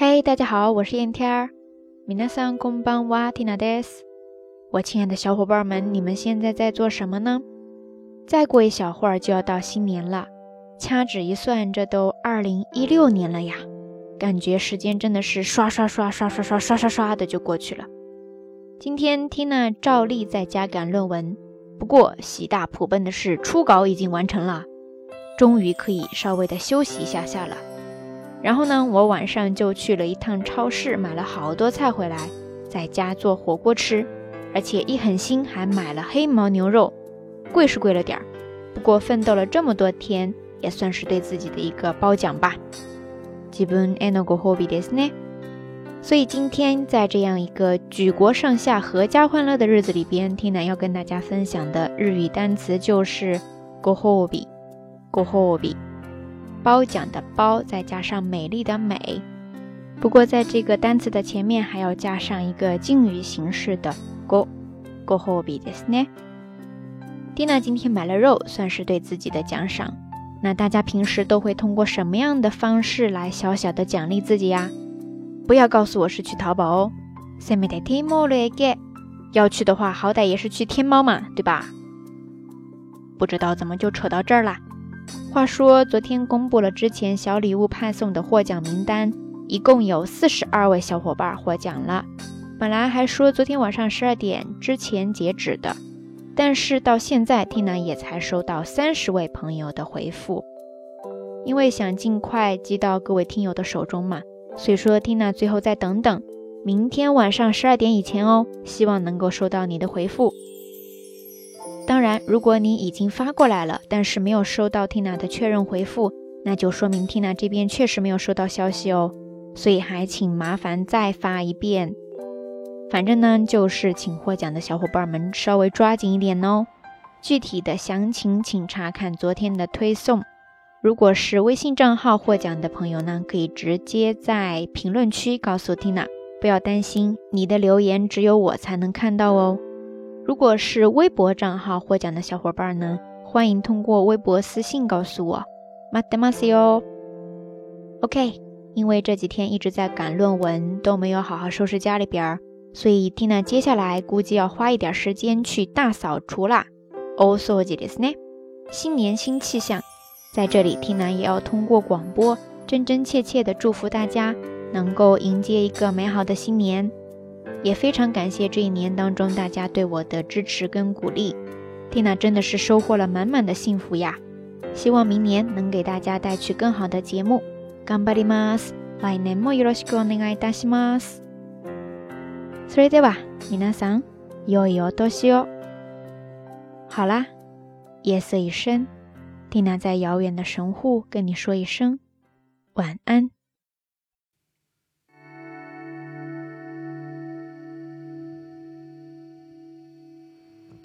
嘿，大家好，我是燕天儿。米娜桑空邦瓦蒂娜德斯，我亲爱的小伙伴们，你们现在在做什么呢？再过一小会儿就要到新年了，掐指一算，这都二零一六年了呀！感觉时间真的是刷刷刷刷刷刷刷刷刷的就过去了。今天 Tina 照例在家赶论文，不过喜大普奔的是初稿已经完成了，终于可以稍微的休息一下下了。然后呢，我晚上就去了一趟超市，买了好多菜回来，在家做火锅吃，而且一狠心还买了黑毛牛肉，贵是贵了点儿，不过奋斗了这么多天，也算是对自己的一个褒奖吧。基本 a n o g o hobby ですね。所以今天在这样一个举国上下阖家欢乐的日子里边，Tina 要跟大家分享的日语单词就是 go hobby，go hobby。 褒奖的褒，再加上美丽的美。不过在这个单词的前面还要加上一个敬语形式的 go go hobby ですね。蒂娜今天买了肉，算是对自己的奖赏。那大家平时都会通过什么样的方式来小小的奖励自己呀？不要告诉我是去淘宝哦。せめてティモレゲ。要去的话，好歹也是去天猫嘛，对吧？不知道怎么就扯到这儿啦。 话说，昨天公布了之前小礼物派送的获奖名单，一共有四十二位小伙伴获奖了。本来还说昨天晚上十二点之前截止的，但是到现在，Tina 也才收到三十位朋友的回复。因为想尽快寄到各位听友的手中嘛，所以说 Tina 最后再等等，明天晚上十二点以前哦，希望能够收到你的回复。当然，如果你已经发过来了，但是没有收到 Tina 的确认回复，那就说明 Tina 这边确实没有收到消息哦。所以还请麻烦再发一遍。反正呢，就是请获奖的小伙伴们稍微抓紧一点哦。具体的详情请查看昨天的推送。如果是微信账号获奖的朋友呢，可以直接在评论区告诉 Tina，不要担心，你的留言只有我才能看到哦。如果是微博账号获奖的小伙伴呢，欢迎通过微博私信告诉我。马德马西哟。OK，因为这几天一直在赶论文，都没有好好收拾家里边儿，所以蒂娜接下来估计要花一点时间去大扫除啦。哦，所以的是呢，新年新气象，在这里蒂娜也要通过广播真真切切的祝福大家，能够迎接一个美好的新年。也非常感谢这一年当中大家对我的支持跟鼓励，Tina 真的是收获了满满的幸福呀！希望明年能给大家带去更好的节目。頑張ります。来年もよろしくお願いいたします。それでは皆さん、良いお年を。好啦，夜色已深，Tina 在遥远的神户跟你说一声晚安。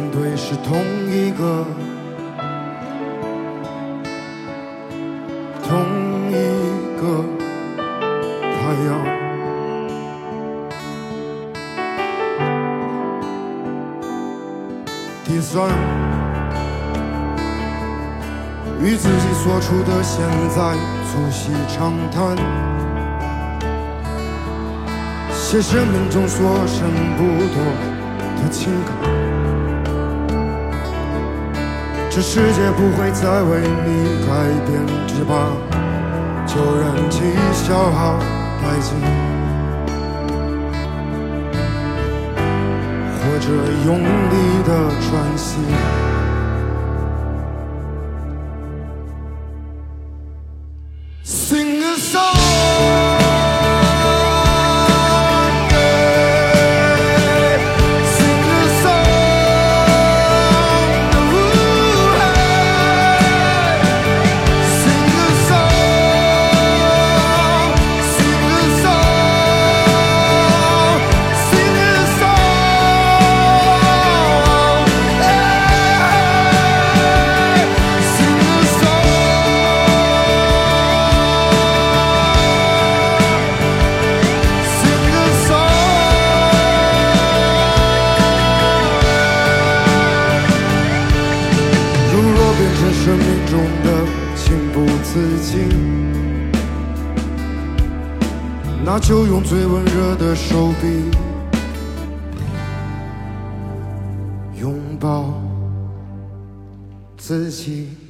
面对是同一个，同一个太阳。第三，与自己所处的现在促膝长谈。写生命中所剩不多的情感，这世界不会再为你改变，只怕就让其消耗殆尽，或者用力的喘息。那就用最温热的手臂拥抱自己。